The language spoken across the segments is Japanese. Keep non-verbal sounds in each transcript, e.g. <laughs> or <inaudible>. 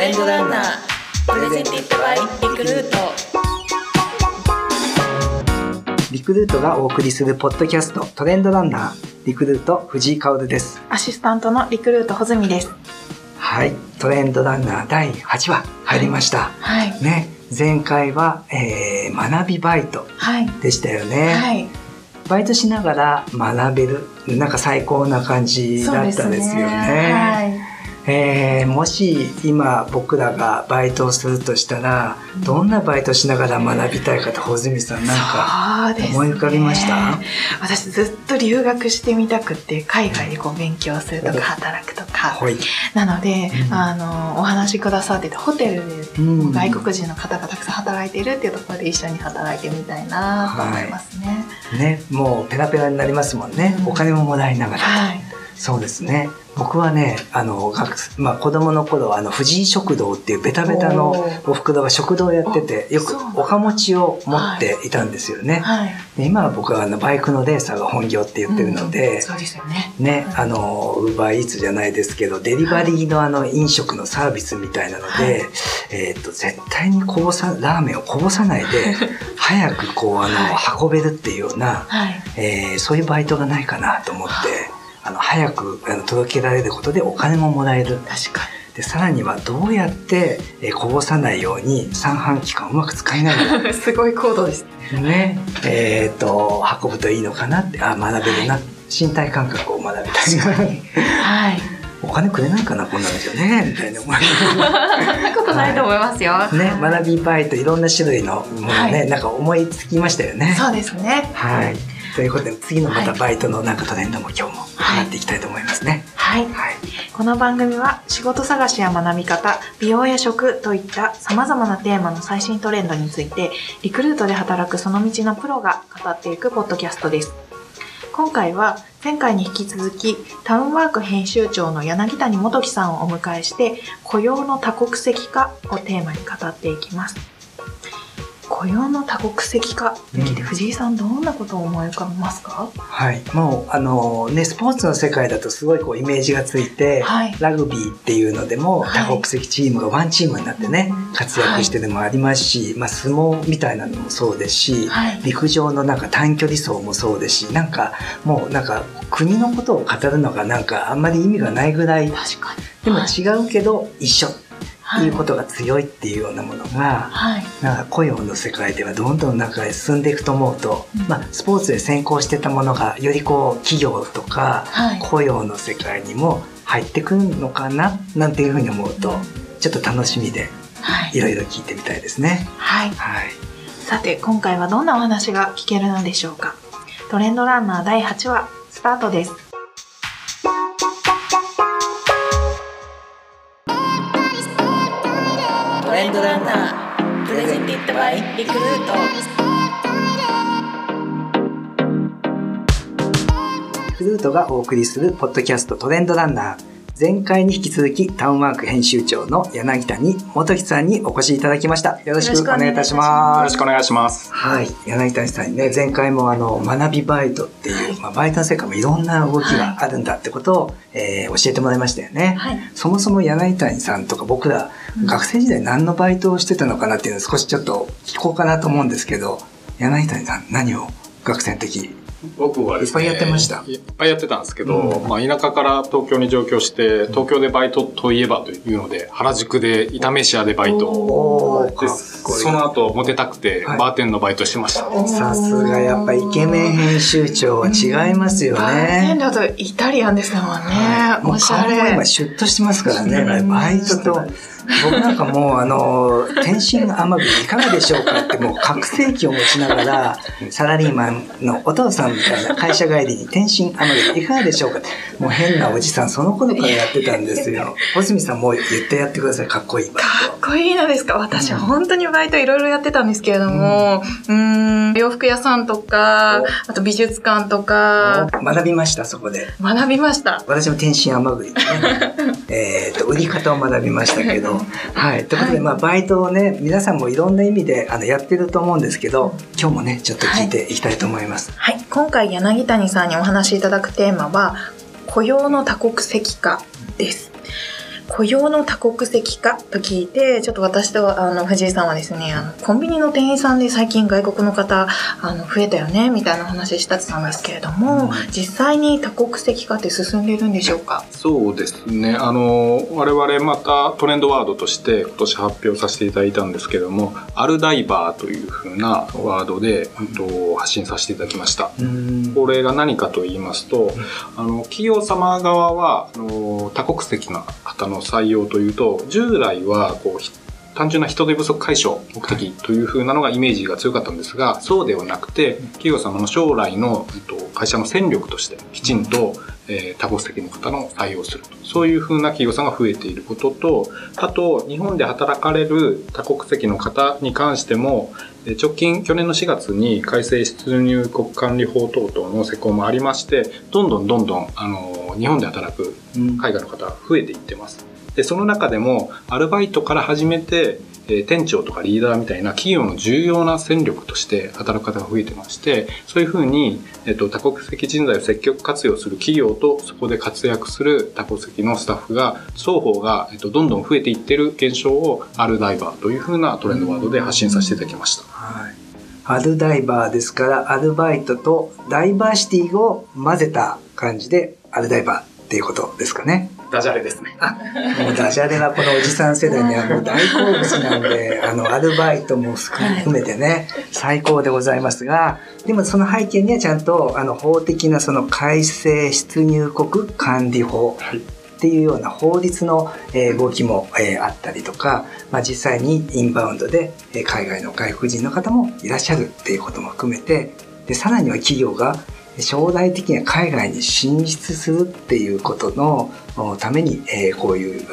レンドランナープレゼンティッドバイリクルートリクルートがお送りするポッドキャストトレンドランナーリクルート藤井香ですアシスタントのリクルート穂積ですはいトレンドランナー第8話入りました、はいね前回は、えー学びバイトでしたよね、はいバイトしながら学べるなんか最高な感じだったですよねえーもし今僕らがバイトをするとしたらどんなバイトしながら学びたいかと穂積さんなんか思い浮かびました？私ずっと留学してみたくって海外でこう勉強するとか働くとか。はい、なので、うん。あのお話しくださっててホテルでうん。外国人の方がたくさん働いているっていうところで一緒に働いてみたいなと思いますね。ね、もうペラペラになりますもんね、うん。お金ももらいながら。と、はい。そうですね。僕はねあの学まあ、子供の頃あの藤井食堂っていうベタベタのおふくろが食堂をやっててよくおかもちを持っていたんですよね、はい。で今は僕はあのバイクのレーサーが本業って言ってるので、うんそうですよね。ね、あの、ウーバーイーツじゃないですけど、デリバリーのあの飲食のサービスみたいなので、はい。えっ、と、絶対にこぼさ、ラーメンをこぼさないで、<laughs> 早くこう、あの、は運べるっていうような、はい。えーそういうバイトがないかなと思って、あの、早く届けられることでお金ももらえる。確かで、さらにはどうやって、えーこぼさないように三半規管をうまく使いながら、に。<laughs> すごい高度です。ね、えっ、と、運ぶといいのかなって、あ、学べるな。身体感覚を学びたいな。はい。<laughs> お金くれないかなこんなのじゃねみたいな思いそんなことないと思いますよ。ねはい学びバイトいろんな種類のものね、はいなんか思いつきましたよねそうですね。はいということで次のまたはいバイトのなんかトレンドも今日もはいやっていきたいと思いますねはい。はいこの番組は仕事探しや学び方、美容や食といった様々なテーマの最新トレンドについて、リクルートで働くその道のプロが語っていくポッドキャストです。今回は前回に引き続きタウンワーク編集長の柳谷元樹さんをお迎えして雇用の多国籍化をテーマに語っていきます。雇用の多国籍化。って聞いて、うん。藤井さんどんなことを思い浮かべますか？はい、もうあのねスポーツの世界だとすごいこうイメージがついて、はい。ラグビーっていうのでもはい。多国籍チームがワンチームになってね、うん活躍してるのもありますし、まあ、相撲みたいなのもそうですし、はい。陸上のなんか短距離走もそうですしなんかもうなんか国のことを語るのがなんかあんまり意味がないぐらい。確かに。でもはい。違うけど一緒いうはことが強いっていうようなものが、はい。なんか雇用の世界ではどんどん中へ進んでいくと思うと、うんまあ、スポーツで先行してたものがよりこう企業とかはい雇用の世界にも入ってくるのかななんていうふうに思うとちょっと楽しみではいいろいろ聞いてみたいですね。はい。はい、さて、今回はどんなお話が聞けるのでしょうか。トレンドランナー第8話、スタートです。ランナープレゼンティッドバイリクルートリクルートがお送りするポッドキャストトレンドランナー。前回に引き続きタウンワーク編集長の柳谷元樹さんにお越しいただきました。よろしくお願いいたしよます。よろしくお願いします。はい、柳谷さんにね前回もあの学びバイトっていう、まあ、バイトの世界もいろんな動きがあるんだってことを、えー教えてもらいましたよね、はい。そもそも柳谷さんとか僕ら、うん。学生時代何のバイトをしてたのかなっていうのを少しちょっと聞こうかなと思うんですけど柳谷さん何を学生の時僕はですね、いっぱいやってましたいっぱいやってたんですけど、うんまあ田舎から東京に上京して、東京でバイトといえばというので、原宿で炒飯屋でバイトでその後、モテたくて、はいバーテンのバイトしてました。さすがやっぱイケメン編集長は違いますよバーテンね。だとイタリアンですもんね。はいもうおしゃれ顔も今。シュッとしてますからね。うんバイトと、僕なんかもうあの、天津甘栗いかがでしょうかってもう覚醒器を持ちながら、サラリーマンのお父さんみたいな会社帰りに天津甘栗いかがでしょうか。もう変なおじさんその頃からやってたんですよ。穂積さんもう言ってやってください。かっこいい。かっこいいのですか。私、うん。本当にバイトいろいろやってたんですけれども、うーん、洋服屋さんとかお、あと美術館とか、ト。学びました、そこで。学びました？私も天津甘栗ね、<laughs> えーと売り方を学びましたけど、はい。ということで、はいまあ、バイトをね、皆さんもいろんな意味であのやってると思うんですけど、今日もね、ちょっと聞いていきたいと思います。はい、今回柳谷さんにお話しいただくテーマは雇用の多国籍化です。雇用の多国籍化と聞いて、ちょっと私とあの藤井さんはですね、あのコンビニの店員さんで最近外国の方あの増えたよねみたいな話したんですけれども、実際に多国籍化って進んでるんでしょうか？そうですね。あの、我々またトレンドワードとして今年発表させていただいたんですけども、アルダイバーというふうなワードで、うんと発信させていただきました。これが何かと言いますと、あの、企業様側は、あの、多国籍の方の採用というと、従来は、こう、単純な人手不足解消目的というふうなのがイメージが強かったんですが、そうではなくて、企業様の将来の、えっと、会社の戦力としてきちんと、えー、多国籍の方の採用すると。そういうふうな企業さんが増えていることと、あと、日本で働かれる多国籍の方に関しても、直近、去年の4月に改正出入国管理法等々の施行もありまして、どんどんどんどん、あの、日本で働く海外の方増えていってます。で、その中でも、アルバイトから始めて、え店長とかリーダーみたいな企業の重要な戦力として働く方が増えてまして、そういうふうに、えっと、多国籍人材を積極活用する企業とそこで活躍する多国籍のスタッフが、双方が、えっと、どんどん増えていってる現象をアルダイバーというふうなトレンドワードで発信させていただきました。はい。アルダイバーですから、アルバイトとダイバーシティを混ぜた感じで、アルダイバーっていうことですかね。ダジャレですね。あ、もうダジャレはこのおじさん世代にはもう大好物なんで、<laughs> あの、アルバイトも含めてね、最高でございますが、でもその背景にはちゃんと、あの、法的なその改正出入国管理法。っていうような法律の動きもあったりとか、まあ、実際にインバウンドで海外の外国人の方もいらっしゃるっていうことも含めてでさらには企業が将来的には海外に進出するっていうことのために、えー、こういう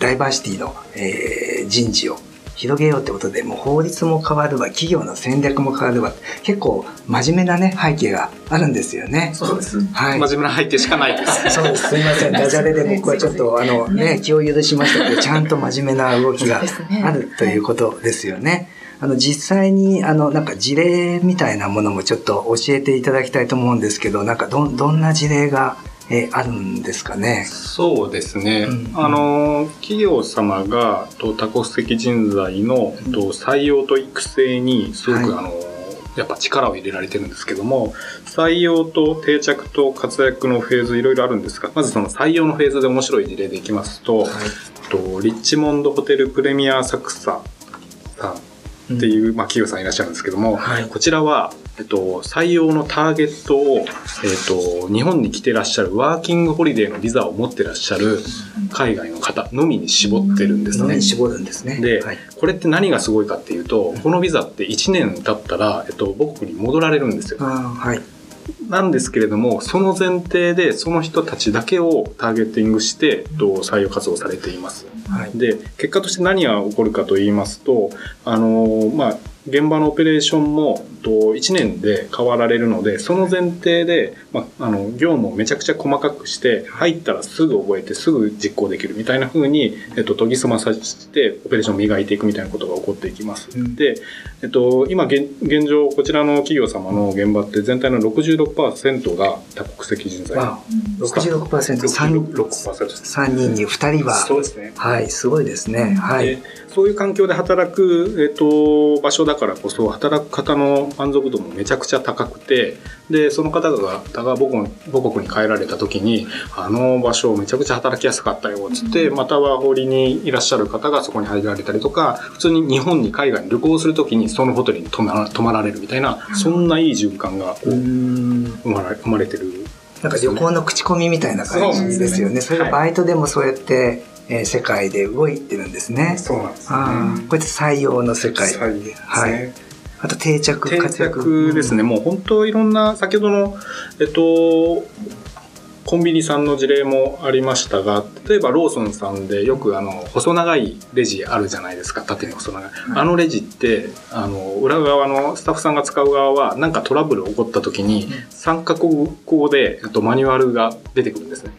ダイバーシティの、えー、人事を広げようってことでもう法律も変わるわ企業の戦略も変わるわ結構真面目なね背景があるんですよね。そうです。はい。真面目な背景しかないです。<laughs> そうです。すみません。<laughs> ダジャレで僕はちょっとあのね気を許しましたけどちゃんと真面目な動きがあるということですよね。あの、実際に、あの、なんか事例みたいなものもちょっと教えていただきたいと思うんですけど、なんかど、どんな事例が、えあるんですかね？そうですね。うん、あの、企業様が、と多国籍人材の、と採用と育成に、すごく、はい、あの、やっぱ力を入れられてるんですけども、採用と定着と活躍のフェーズいろいろあるんですが、まずその採用のフェーズで面白い事例でいきますと、はい、とリッチモンドホテルプレミアサクサさんっていう、まあ、企業さんいらっしゃるんですけども、はい、こちらは、えっと、採用のターゲットを、えっと、日本に来てらっしゃるワーキングホリデーのビザを持ってらっしゃる海外の方のみに絞ってるんですね。絞るんですね。で、はい、これって何がすごいかっていうと、このビザって1年経ったら、えっと、母国に戻られるんですよ。はい。なんですけれども、その前提でその人たちだけをターゲティングして、採用活動されています。はい、で、結果として何が起こるかと言いますと、あの、まあ、現場のオペレーションもと1年で変わられるので、その前提で、まあ、あの、業務をめちゃくちゃ細かくして、入ったらすぐ覚えてすぐ実行できるみたいな風に、えっと、研ぎ澄まさせて、オペレーションを磨いていくみたいなことが起こっていきます。うん、で、えっと、今現、現状、こちらの企業様の現場って全体の66%が多国籍人材。66%、66%。3人に2人は。そうですね。はい、すごいですね。はい。そういう環境で働く、えっと、場所だからこそ、働く方の満足度もめちゃくちゃ高くて、で、その方が、が母国母国に帰られた時に、あの場所めちゃくちゃ働きやすかったよ、つって、または法理にいらっしゃる方がそこに入られたりとか、普通に日本に海外に旅行する時にそのホテルに泊ま泊まられるみたいな、そんないい循環がこう生まれ生まれてる。なんか旅行の口コミみたいな感じですよね。それがバイトでもそうやって、えー、世界で動いてるんですね。そうなんです、ね、これ採用の世界。で、ね、はい。あと定着、定着ですね。うん、もう本当いろんな、先ほどの、えっと、コンビニさんの事例もありましたが、例えばローソンさんでよくあの、細長いレジあるじゃないですか、縦に細長い。あのレジって、あの、裏側のスタッフさんが使う側は、なんかトラブル起こった時に、三角語で、とマニュアルが出てくるんですね。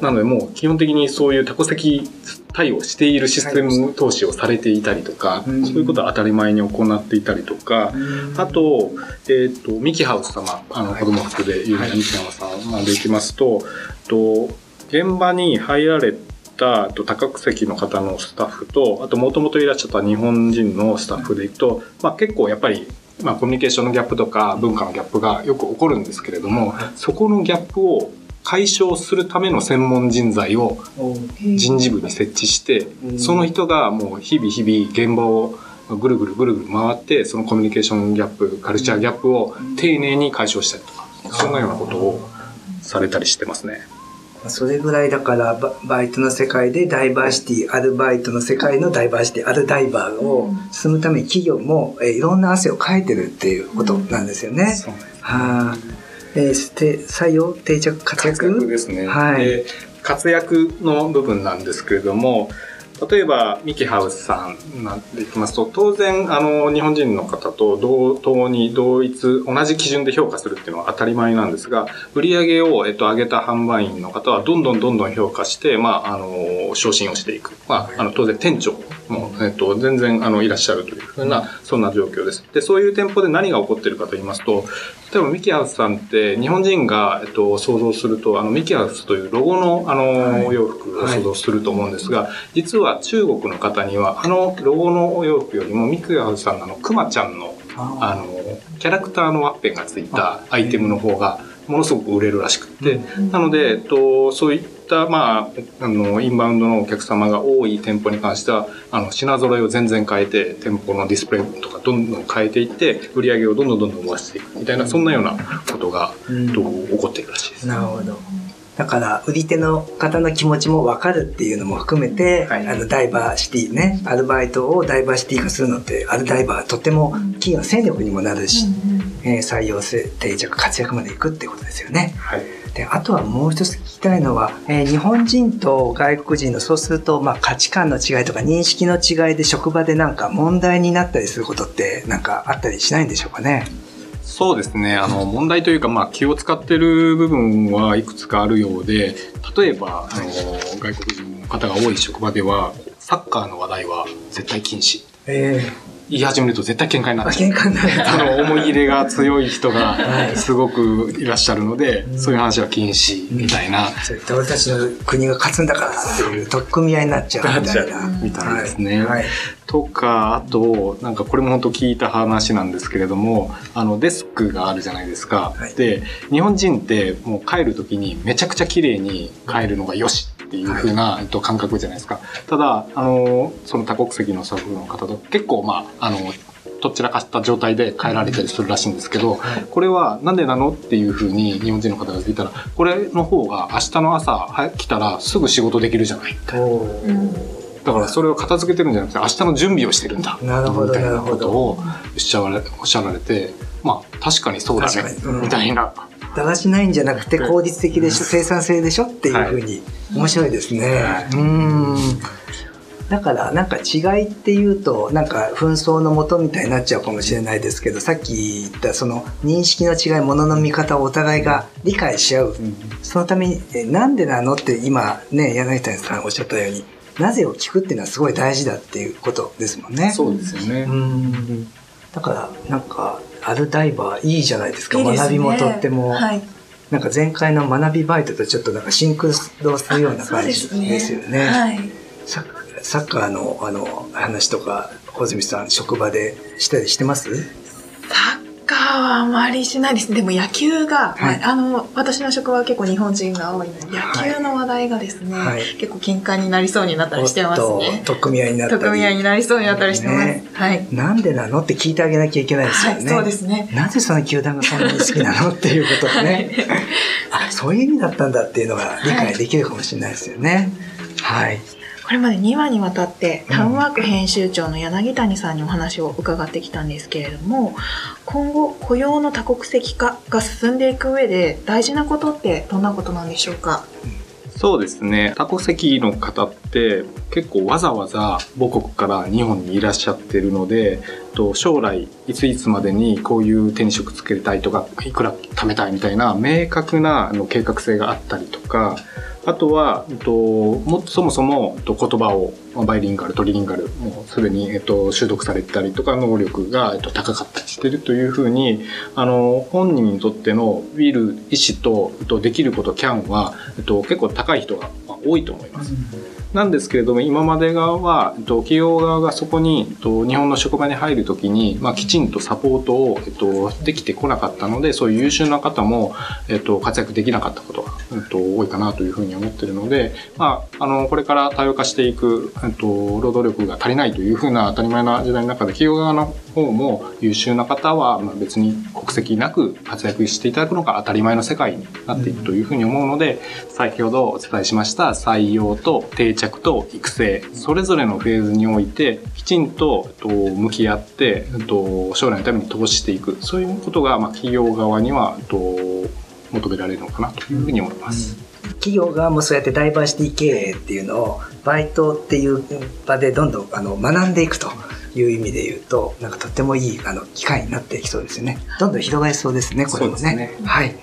なのでもう基本的にそういう多国籍対応しているシステム投資をされていたりとか、そういうことは当たり前に行っていたりとか、あと、えっ、ー、と、ミキハウス様、あの、子供服で有名なミキハウス様まで行きますと、と、現場に入られたと多国籍の方のスタッフとあともともといらっしゃった日本人のスタッフでいくと、まあ、結構やっぱりまあ、コミュニケーションのギャップとか文化のギャップがよく起こるんですけれどもそこのギャップを解消するための専門人材を人事部に設置してその人がもう日々日々現場をぐるぐるぐるぐる回ってそのコミュニケーションギャップカルチャーギャップを丁寧に解消したりとかそんなようなことをされたりしてますね。それぐらいだからババイトの世界でダイバーシティアルバイトの世界のダイバーシティアルダイバーを進むために企業も、えーいろんな汗をかいてるっていうことなんですよね。そうなんですはあ、えーして採用定着活躍？活躍ですね。はい。で活躍の部分なんですけれども例えばミキハウスさんなんていきますと当然あの日本人の方と同等に同一同じ基準で評価するっていうのは当たり前なんですが売上を、えっと、上げた販売員の方はどんどんどんどん評価して、まあ、あの昇進をしていく、まあ、あの当然店長も、えっと、全然あのいらっしゃるというふうなそんな状況です。でそういう店舗で何が起こってるかと言いますと例えばミキハウスさんって日本人が、えっと、想像するとあのミキハウスというロゴのあの、お洋服を想像すると思うんですが、実は中国の方にはあのロゴのお洋服よりもミキハウスさんのクマちゃんのあのキャラクターのワッペンがついたアイテムの方がものすごく売れるらしくって、なので、えっと、そういった、まあ、あのインバウンドのお客様が多い店舗に関してはあの品揃えを全然変えて店舗のディスプレイとかどんどん変えていって売り上げをどんどんどんどん伸ばしていくみたいなそんなようなことが、うん。えっと起こっているらしいです。なるほど。だから、売り手の方の気持ちも分かるっていうのも含めて、はい。あの、ダイバーシティね、アルバイトをダイバーシティ化するのって、アルダイバーとっても企業の戦力にもなるし、えー採用性、定着、活躍までいくってことですよね。はい。で、あとはもう一つ聞きたいのは、えー日本人と外国人のそうすると、まあ価値観の違いとか認識の違いで職場でなんか問題になったりすることってなんかあったりしないんでしょうかね。そうですね。あの問題というか、まあ、気を使ってる部分はいくつかあるようで例えばあの外国人の方が多い職場ではサッカーの話題は絶対禁止。え言い始めると絶対喧嘩になー、っちゃう喧嘩になる。あの思い入れが強い人 <laughs> はがい。すごくいらっしゃるので、そういう話は禁止みたいな、それって俺たちの国が勝つんだからっていう取っ組み合いになっちゃうみたいな。みたいですね。はい。とかあとなんかこれも本当聞いた話なんですけれどもあのデスクがあるじゃないですか。はい。で日本人ってもう帰る時にめちゃくちゃ綺麗に帰るのがよしっていう風な、えっと、感覚じゃないですか。ただあのその多国籍のスタッフの方と結構まああのとっちらかした状態で帰られたりするらしいんですけど、これはなんでなのっていうふうに日本人の方が聞いたらこれの方が明日の朝は来たらすぐ仕事できるじゃない。おだからそれを片付けてるんじゃなくて明日の準備をしてるんだ。なるほどみたいななるほど。ことをおっしゃられおっしゃられてまあ確かにそうだね。うん。みたいな。だらしないんじゃなくて効率的でしょ、生産性でしょ？っていうふうに、面白いですね。はい。うーん。だからなんか違いっていうとなんか紛争のもとみたいになっちゃうかもしれないですけどさっき言ったその認識の違いものの見方をお互いが理解し合う、そのためにえなんでなのって今ね柳谷さんおっしゃったようになぜを聞くっていうのはすごい大事だっていうことですもんね。そうですよね。う。ん。だからなんかアルダイバーいいじゃないですかいいですね学びもとっても、はい。なんか前回の学びバイトとちょっとなんかシンクロするような感じですよね。はい。ササッカーのあの話とか穂積さん職場でしたりしてます？サッはあまりしないですね。でも野球が、はいまああの、私の職場は結構日本人が多いので、野球の話題がですね、はい結構喧嘩になりそうになったりしてますね。と組み合いになったり特組合になりそうになったりしてます。ねはい。なんでなのって聞いてあげなきゃいけないですよね。はい、そうですね。なぜその球団がそんなに好きなのっていうことをね、<laughs> あそういう意味だったんだっていうのが理解できるかもしれないですよね。はい。これまで2話にわたってタウンワーク編集長の柳谷さんにお話を伺ってきたんですけれども今後雇用の多国籍化が進んでいく上で大事なことってどんなことなんでしょうか？そうですね。多国籍の方って結構わざわざ母国から日本にいらっしゃってるのでと将来いついつまでにこういう手に職つけたいとかいくら貯めたいみたいな明確な計画性があったりとかあとは、えっと、もそもそもえっと言葉をバイリンガルトリリンガルもうすでに、えっと、習得されたりとか能力が、えっと、高かったりしてるというふうにあの本人にとってのウィル意思と、えっと、できることキャンは、えっと、結構高い人が多いと思います。なんですけれども今まで側は、えっと、企業側がそこに、えっと、日本の職場に入るときに、まあ、きちんとサポートを、えっと、できてこなかったのでそういう優秀な方も、えっと、活躍できなかったことが、えっと、多いかなというふうに思っているので、まあ、あのこれから多様化していく、えっと、労働力が足りないというふうな当たり前な時代の中で企業側の方も優秀な方は、まあ、別に国籍なく活躍していただくのが当たり前の世界になっていくというふうに思うので、先ほどお伝えしました採用と定着と育成それぞれのフェーズにおいてきちんとえっと向き合ってえっと将来のために投資していく。そういうことが、まあ、企業側にはえっと求められるのかなというふうに思います。企業側もそうやってダイバーシティ経営っていうのをバイトっていう場でどんどんあの学んでいくという意味で言うとなんかとってもいいあの機会になっていきそうですよね。どんどん広がりそうですねこれもね。ね。はい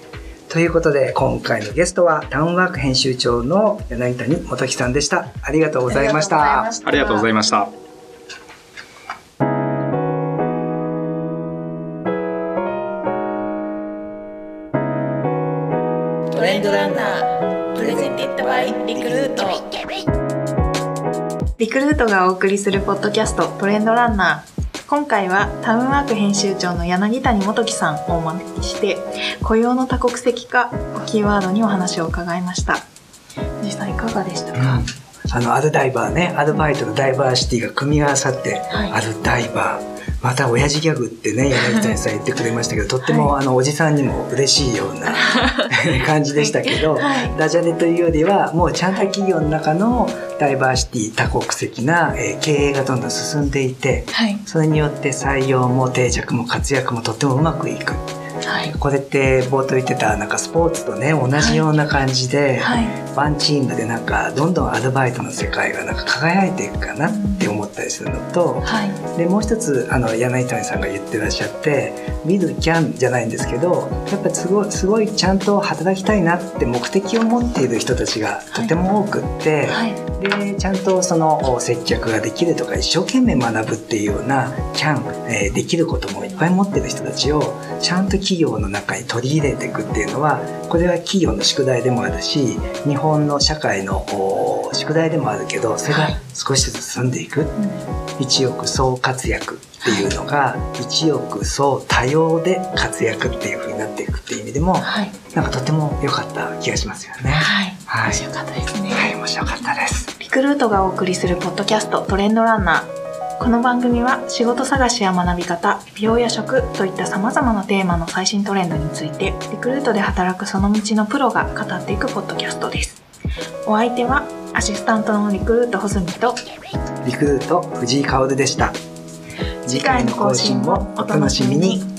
ということで今回のゲストはタウンワーク編集長の柳谷元樹さんでしたありがとうございましたありがとうございました。トレンドランナープレゼンティッドバイリクルートリクルートがお送りするポッドキャストトレンドランナー。今回はタウンワーク編集長の柳谷元樹さんをお招きして雇用の多国籍化をキーワードにお話を伺いました。実際いかがでしたか、うん。あのアルダイバーねアルバイトとダイバーシティが組み合わさって、はい。アルダイバーまた親父ギャグってね柳谷さん言ってくれましたけどとっても、あのおじさんにも嬉しいような感じでしたけど、はい。ダジャレというよりはもうちゃんと企業の中のダイバーシティ多国籍な、えー経営がどんどん進んでいてはい。それによって採用も定着も活躍もとってもうまくいくはい。これって冒頭言ってたなんかスポーツとね同じような感じで、はい。ワンチームでなんかどんどんアルバイトの世界がなんか輝いていくかなって思ったりするのと、はい。でもう一つあの柳谷さんが言ってらっしゃって「Will can」じゃないんですけどやっぱすごいすごいちゃんと働きたいなって目的を持っている人たちがとても多くって、はい。でちゃんとその接客ができるとか一生懸命学ぶっていうような「can」えーできることもいっぱい持ってる人たちをちゃんと企業の中に取り入れていくっていうのはこれは企業の宿題でもあるし日本の社会のお宿題でもあるけどそれが少しずつ進んでいく。一億総活躍っていうのが一億総多様で活躍っていう風になっていくっていう意味でもはい。なんかとても良かった気がしますよね。はい。はい面白かったですね。はい、面白かったです。リクルートがお送りするポッドキャストトレンドランナー。この番組は仕事探しや学び方、美容や食といったさまざまなテーマの最新トレンドについて、リクルートで働くその道のプロが語っていくポッドキャストです。お相手はアシスタントのリクルート穂積とリクルート藤井薫でした。次回の更新もお楽しみに。